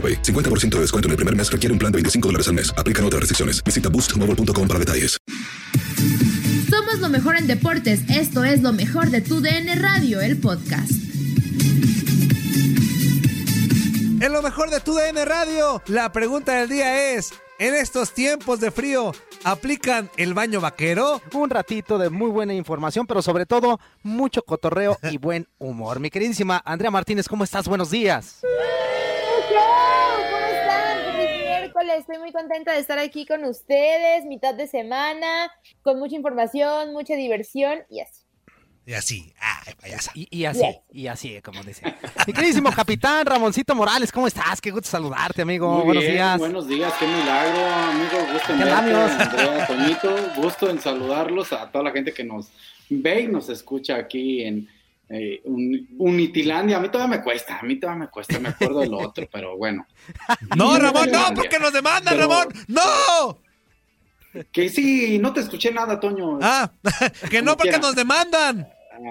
AroPay. 50% de descuento en el primer mes requiere un plan de 25 dólares al mes. Aplican otras restricciones. Visita boostmobile.com para detalles. Somos lo mejor en deportes. Esto es lo mejor de tu DN Radio, el podcast. En lo mejor de tu DN Radio, la pregunta del día es, en estos tiempos de frío, ¿aplican el baño vaquero? Un ratito de muy buena información, pero sobre todo mucho cotorreo y buen humor. Mi queridísima Andrea Martínez, ¿cómo estás? Buenos días. Miércoles. Estoy muy contenta de estar aquí con ustedes, mitad de semana, con mucha información, mucha diversión y así. Y así, ay, payasa. Y, y así, y así, como dice. Mi queridísimo capitán Ramoncito Morales, ¿cómo estás? Qué gusto saludarte, amigo. Muy Buenos bien, días. Buenos días, qué milagro, amigo. Gusto en ¿Qué verte? Andrea, Toñito. Gusto en saludarlos a toda la gente que nos ve y nos escucha aquí en eh, Un- Unitilandia. A mí todavía me cuesta, a mí todavía me cuesta, me acuerdo del otro, pero bueno. No, Ramón, no, porque nos demandan, Pero- Ramón. ¡No! Que sí, no te escuché nada, Toño. Ah, que no, porque quiera. nos demandan.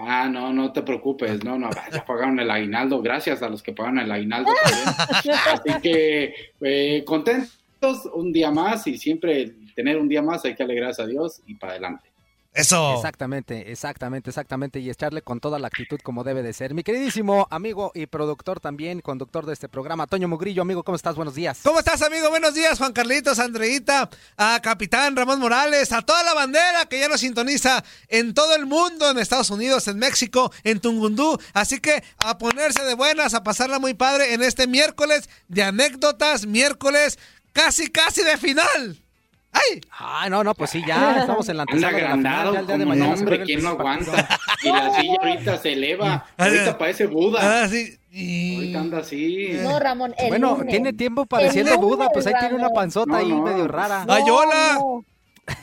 Ah, no, no te preocupes, no, no, ya pagaron el aguinaldo, gracias a los que pagaron el aguinaldo también. Así que eh, contentos un día más y siempre tener un día más hay que alegrarse a Dios y para adelante. Eso. Exactamente, exactamente, exactamente. Y echarle con toda la actitud como debe de ser. Mi queridísimo amigo y productor también, conductor de este programa, Toño Mugrillo, amigo, ¿cómo estás? Buenos días. ¿Cómo estás, amigo? Buenos días, Juan Carlitos, Andreita, a Capitán Ramón Morales, a toda la bandera que ya nos sintoniza en todo el mundo, en Estados Unidos, en México, en Tungundú. Así que a ponerse de buenas, a pasarla muy padre en este miércoles de anécdotas, miércoles casi, casi de final. ¡Ay! Ay, no, no, pues sí, ya estamos en la Anda antesala de la final. agrandado Ya el día de como mañana hombre, ¿quién no aguanta? Y la silla ahorita se eleva, ahorita parece Buda. Ah, sí. Y- Ahorita anda así. No, Ramón, el Bueno, lunes. tiene tiempo pareciendo El Buda, pues ahí tiene una panzota No, ahí no, medio rara. ¡Ay, hola!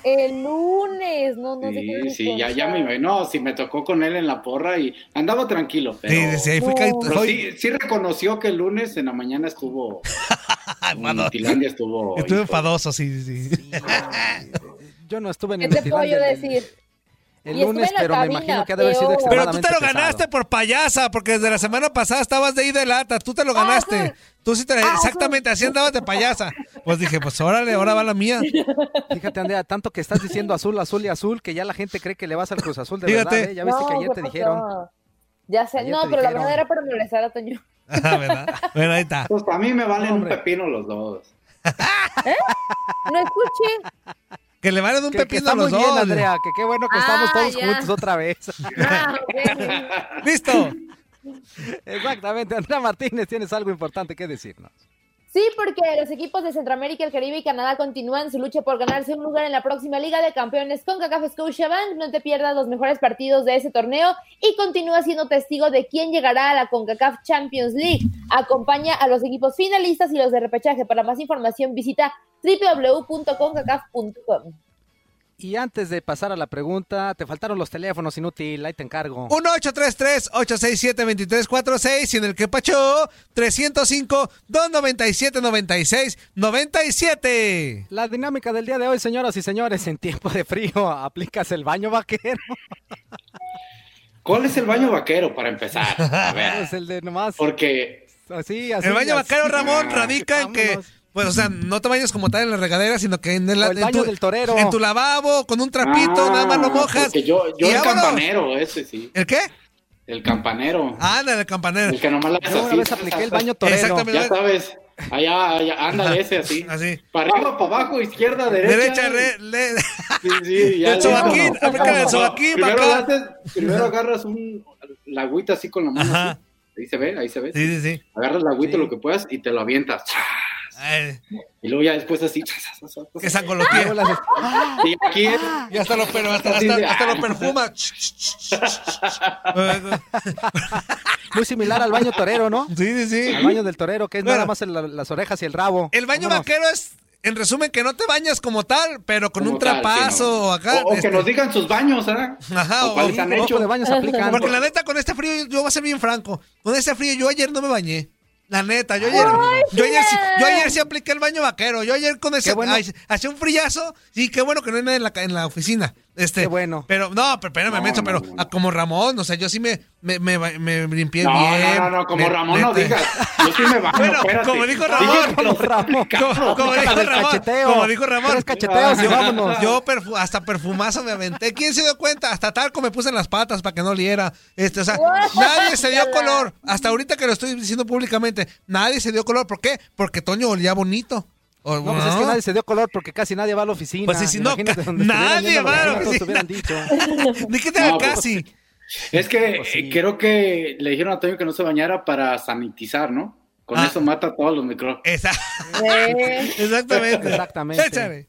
El lunes, no, no sé Sí, qué sí, ya, ya me imagino. No, sí, me tocó con él en la porra y andaba tranquilo. Pero, Sí, sí, ahí fui No. ca- pero fui- sí, sí reconoció que el lunes en la mañana estuvo. en Utilandia estuvo. Estuve hijo, enfadoso, sí, sí. sí. Yo no estuve en ¿Qué el te puedo yo decir? El lunes, pero me imagino que ha de haber sido peor. Pero tú extremadamente te lo pesado. ganaste por payasa, porque desde la semana pasada estabas de ida de lata, tú te lo ganaste. Ajá. Tú sí te Ajá. exactamente así andabas de payasa. Pues dije, pues órale, ahora va la mía. Fíjate, Andrea, tanto que estás diciendo azul, azul y azul, que ya la gente cree que le vas al Cruz Azul de Fíjate. verdad, ¿eh? Ya viste que ayer ¿qué te pasó? dijeron. Ya sé, Ayer no, pero la verdad era para molestar a Toño. Ajá, ¿verdad? Bueno, ahí está. Pues a mí me valen un pepino los dos. No escuché. Que le valen un Que, que pepino está a los muy bien, dos. Andrea, que qué bueno que estamos Ah, todos ya. juntos otra vez. Ah. Listo. Exactamente, Andrea Martínez, tienes algo importante que decirnos. Sí, porque los equipos de Centroamérica, el Caribe y Canadá continúan su lucha por ganarse un lugar en la próxima Liga de Campeones con CACAF Scotiabank. No te pierdas los mejores partidos de ese torneo y continúa siendo testigo de quién llegará a la CONCACAF Champions League. Acompaña a los equipos finalistas y los de repechaje. Para más información visita www.concacaf.com. Y antes de pasar a la pregunta, te faltaron los teléfonos, inútil, ahí te encargo. 1-833-867-2346 y en el que pachó 305-297-96-97. La dinámica del día de hoy, señoras y señores, en tiempo de frío, aplicas el baño vaquero. ¿Cuál es el baño vaquero para empezar? A ver. Es el de nomás. Porque. Así, así. El baño así. vaquero, Ramón, Ah, radica en que. Pues, o sea, no te bañas como tal en la regadera, sino que en el, en tu, del torero. en tu lavabo, con un trapito, Ah, nada más lo mojas. yo, yo y el vámonos. campanero, ese sí. ¿El qué? El campanero. Ah, el campanero. El que nomás la Yo una así. vez apliqué el baño torero. Exactamente. Ya sabes. Allá, allá, ándale ese así. Así. Para arriba, para abajo, izquierda, derecha. Derecha, re- le- Sí, sí, ya El sobaquín, aplica el sobaquín Primero, para acá. haces- primero agarras un, la agüita así con la mano. Ajá. así. Ahí se ve, ahí se ve. Sí, sí, sí. Agarras la agüita Sí. lo que puedas y te lo avientas. Ay, Y luego ya después así. que. Luego le haces, Y aquí es. Y hasta lo, pero hasta, Así hasta- de- hasta lo perfuma. Muy similar al baño torero, ¿no? Sí, sí, sí. Al baño del torero, que es Bueno. nada más el- las orejas y el rabo. El baño Vámonos. vaquero es, en resumen, que no te bañas como tal, pero con Como un tal, trapazo sí, ¿no? acá. O, o este, que nos digan sus baños, ¿verdad? Ajá, O cuáles o- han hecho. de baños aplican. Porque la neta, con este frío, yo voy a ser bien franco. Con este frío, yo ayer no me bañé. La neta, yo ayer, yo ayer, sí, yo ayer sí apliqué el baño vaquero. Yo ayer con ese, bueno. hacía un frillazo. Sí, qué bueno que no hay nadie en la, en la oficina. Este, Qué bueno. Pero, no, pero espérame, No, menso, no, pero no, no. como Ramón, o sea, yo sí me, me, me, me limpié No, bien. no, no, no, como me- Ramón no digas. Yo sí me baño, Bueno, espérate. como dijo Ramón. los- Ramón. Como, como dijo Ramón, cacheteo. como dijo Ramón. Y yo, vámonos. yo perfu- hasta perfumazo me aventé. ¿Quién se dio cuenta? Hasta talco me puse en las patas para que no oliera. Este, o sea, nadie se dio color. Hasta ahorita que lo estoy diciendo públicamente, nadie se dio color. ¿Por qué? Porque Toño olía bonito. O- No, pues es que nadie se dio color porque casi nadie va a la oficina. Pues sí, no, nadie va a la oficina, dicho. Ni que No, pues, casi. Es que Pues sí. eh, creo que le dijeron a Toño que no se bañara para sanitizar, ¿no? Con Ah. eso mata todos los micrófonos. Eh, exactamente. Exactamente. Échale.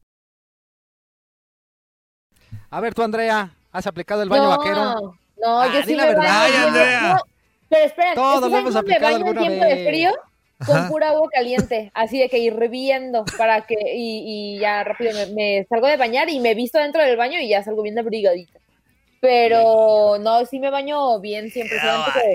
A ver, tú, Andrea, ¿has aplicado el baño no, vaquero? No, Ah, yo sí la me verdad. baño. Andrea. no, pero esperen, Todos ¿ustedes lo hemos aplicado baño en alguna tiempo de vez. frío? Con Ajá. pura agua caliente, así de que hirviendo para que y, y ya rápido me, me salgo de bañar y me visto dentro del baño y ya salgo bien abrigadita. Pero no, sí me baño bien siempre.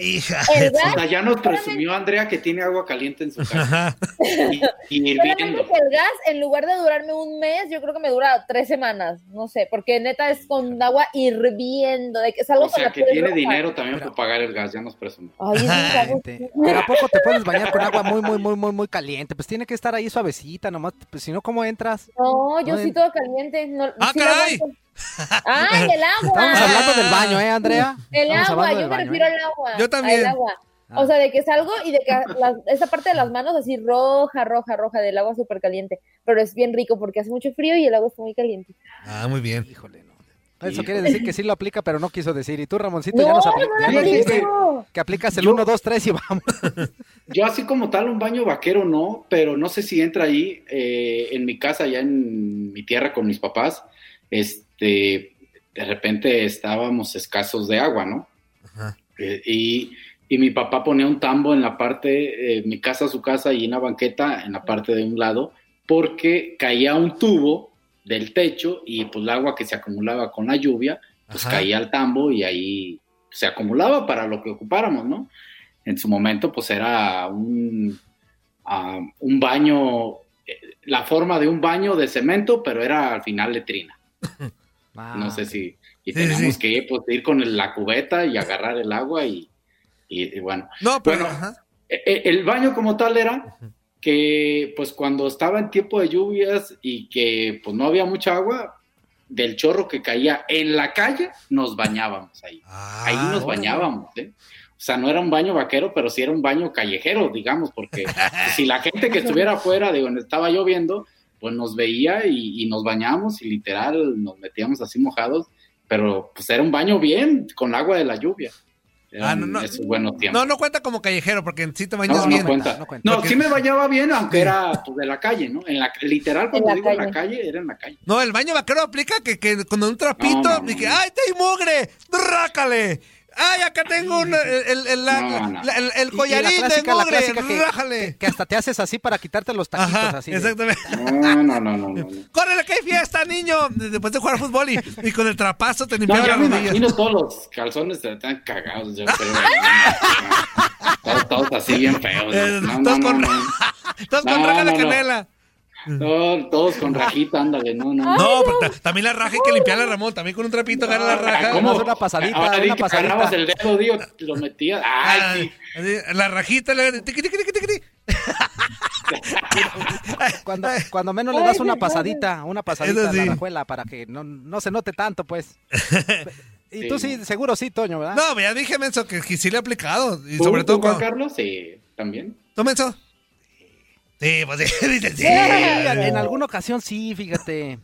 hija. el O sea, ya nos presumió Andrea que tiene agua caliente en su casa. Ajá. Y, y solamente hirviendo. que el gas, en lugar de durarme un mes, yo creo que me dura tres semanas, no sé, porque neta es con agua hirviendo, de que salgo O con sea, la que tiene roja. dinero también por pagar el gas, ya nos presumió. Ay. Pero ¿a poco te puedes bañar con agua muy, muy, muy, muy, muy caliente? Pues tiene que estar ahí suavecita nomás, pues si no, ¿cómo entras? No, yo No, sí en- todo caliente. No, ¡Ah, sí caray! ¡Ay, el agua! Estamos hablando del baño, ¿eh, Andrea? El Estamos agua, yo me baño, refiero ¿eh? al agua. Yo también. Al agua. Ah. O sea, de que salgo y de que las- esa parte de las manos así roja, roja, roja, del agua súper caliente. Pero es bien rico porque hace mucho frío y el agua está muy caliente. Ah, muy bien. Híjole, no. Eso quiere decir que sí lo aplica, pero no quiso decir. Y tú, Ramoncito, No, ya nos no, apli- no dijiste que aplicas el Yo- 1, 2, 3 y vamos. Yo así como tal un baño vaquero no, pero no sé si entra ahí eh, en mi casa, allá en mi tierra con mis papás, este, de repente estábamos escasos de agua, ¿no? Ajá. Eh, y, y mi papá ponía un tambo en la parte, eh, mi casa, su casa y una banqueta en la parte de un lado, porque caía un tubo del techo y pues el agua que se acumulaba con la lluvia, pues Ajá. caía al tambo y ahí se acumulaba para lo que ocupáramos, ¿no? En su momento pues era un, ah, un baño, eh, la forma de un baño de cemento, pero era al final letrina. Ah, No sé si... Y Sí, teníamos sí. que pues, ir con la cubeta y agarrar el agua y, Y, y bueno, No, pero. Bueno, ajá. e- e- el baño como tal era que pues cuando estaba en tiempo de lluvias y que pues no había mucha agua, del chorro que caía en la calle, nos bañábamos ahí. ahí nos Ah, bañábamos, ¿eh? O sea, no era un baño vaquero, pero sí era un baño callejero, digamos, porque si la gente que estuviera afuera de donde estaba lloviendo, pues nos veía y, y nos bañábamos y literal nos metíamos así mojados, pero pues era un baño bien, con agua de la lluvia. Ah, no, no. esos buenos tiempos. No, no cuenta como callejero, porque sí te bañas No, no bien. cuenta. no cuenta. No, Porque- sí me bañaba bien, aunque era pues, de la calle, ¿no? En la, literal, cuando la digo en la calle. era en la calle. No, el baño vaquero aplica que, que con un trapito, No, no, y que, no. ¡ay, te hay mugre! ¡Rájale! ¡Ay, acá tengo un, el, el, el- la- No, no. la- el- el Y- y collarín la clásica, de mugre! que, ¡Rájale! que, que hasta te haces así para quitarte los taquitos Ajá, así. de- exactamente. No, no, no, no, no. no. ¡Córrele, que hay fiesta, niño! Después de jugar fútbol y, y con el trapazo te No, limpiaba las me rodillas. imagino todos los calzones están cagados, yo creo. todos, todos así bien feos. Eh, todos no, con- no. Todos con No, raja de canela. No, todos con rajita, ándale, no, no. no. No, pero ta- también la raja hay que limpiarla, Ramón. También con un trapito agarra la raja. ¿Cómo? Haz una pasadita, Ahora di una que pasadita. agarrabas el dedo, digo, lo metías. Ay, sí. Así, La rajita, la... Cuando, cuando menos le das una pasadita, una pasadita a la sí. rajuela para que no, no se note tanto, pues. Y Sí, tú sí, seguro sí, Toño, ¿verdad? No, ya dije, Menso, que, que sí le he aplicado. Y ¿Tú, sobre todo cuando... Carlos? Sí, también. ¿Tú, Menso? Sí, pues sí, dice sí. En alguna ocasión sí, fíjate.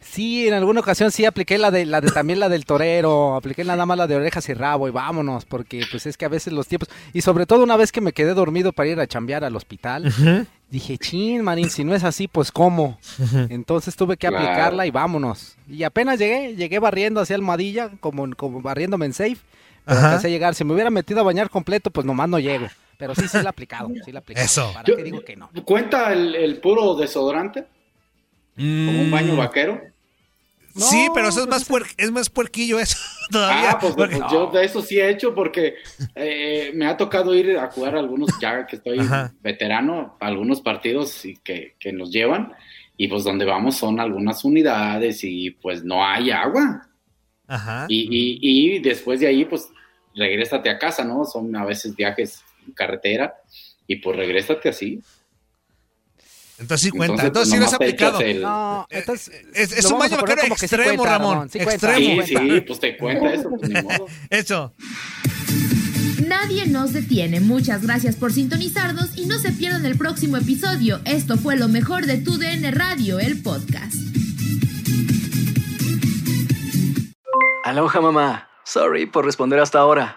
Sí, en alguna ocasión sí apliqué la de la de también la del torero, apliqué nada más la de orejas y rabo y vámonos, porque pues es que a veces los tiempos y sobre todo una vez que me quedé dormido para ir a chambear al hospital, dije, "Chin, Marín, si no es así, pues cómo." Entonces tuve que Claro. aplicarla y vámonos. Y apenas llegué, llegué barriendo hacia Almohadilla, como como barriéndome en safe, pero alcancé a llegar. Si me hubiera metido a bañar completo, pues nomás no llego. Pero sí, sí la he aplicado, sí la he aplicado. Eso. ¿Para Yo- qué digo que no? ¿Cuenta el, el puro desodorante? ¿Como un baño vaquero? sí, No, pero eso es más, puer- es más puerquillo eso todavía. Ah, pues, porque- pues yo de eso sí he hecho porque eh, me ha tocado ir a jugar algunos, ya que estoy Ajá. veterano, a algunos partidos y que, que nos llevan y pues donde vamos son algunas unidades y pues no hay agua. Ajá. Y, y, y después de ahí pues regrésate a casa, ¿no? Son a veces viajes carretera y pues regrésate así. Entonces sí cuenta. Entonces, Entonces, sí aplicado. el- No, entonces Es, es lo un baño vaquero como que sí extremo, cuenta, Ramón. sí cuenta, extremo. Sí, sí, pues te cuenta eso, pues ni modo. Eso. Nadie nos detiene. Muchas gracias por sintonizarnos y no se pierdan el próximo episodio. Esto fue lo mejor de tu DN Radio, el podcast. Aloha mamá. Sorry por responder hasta ahora.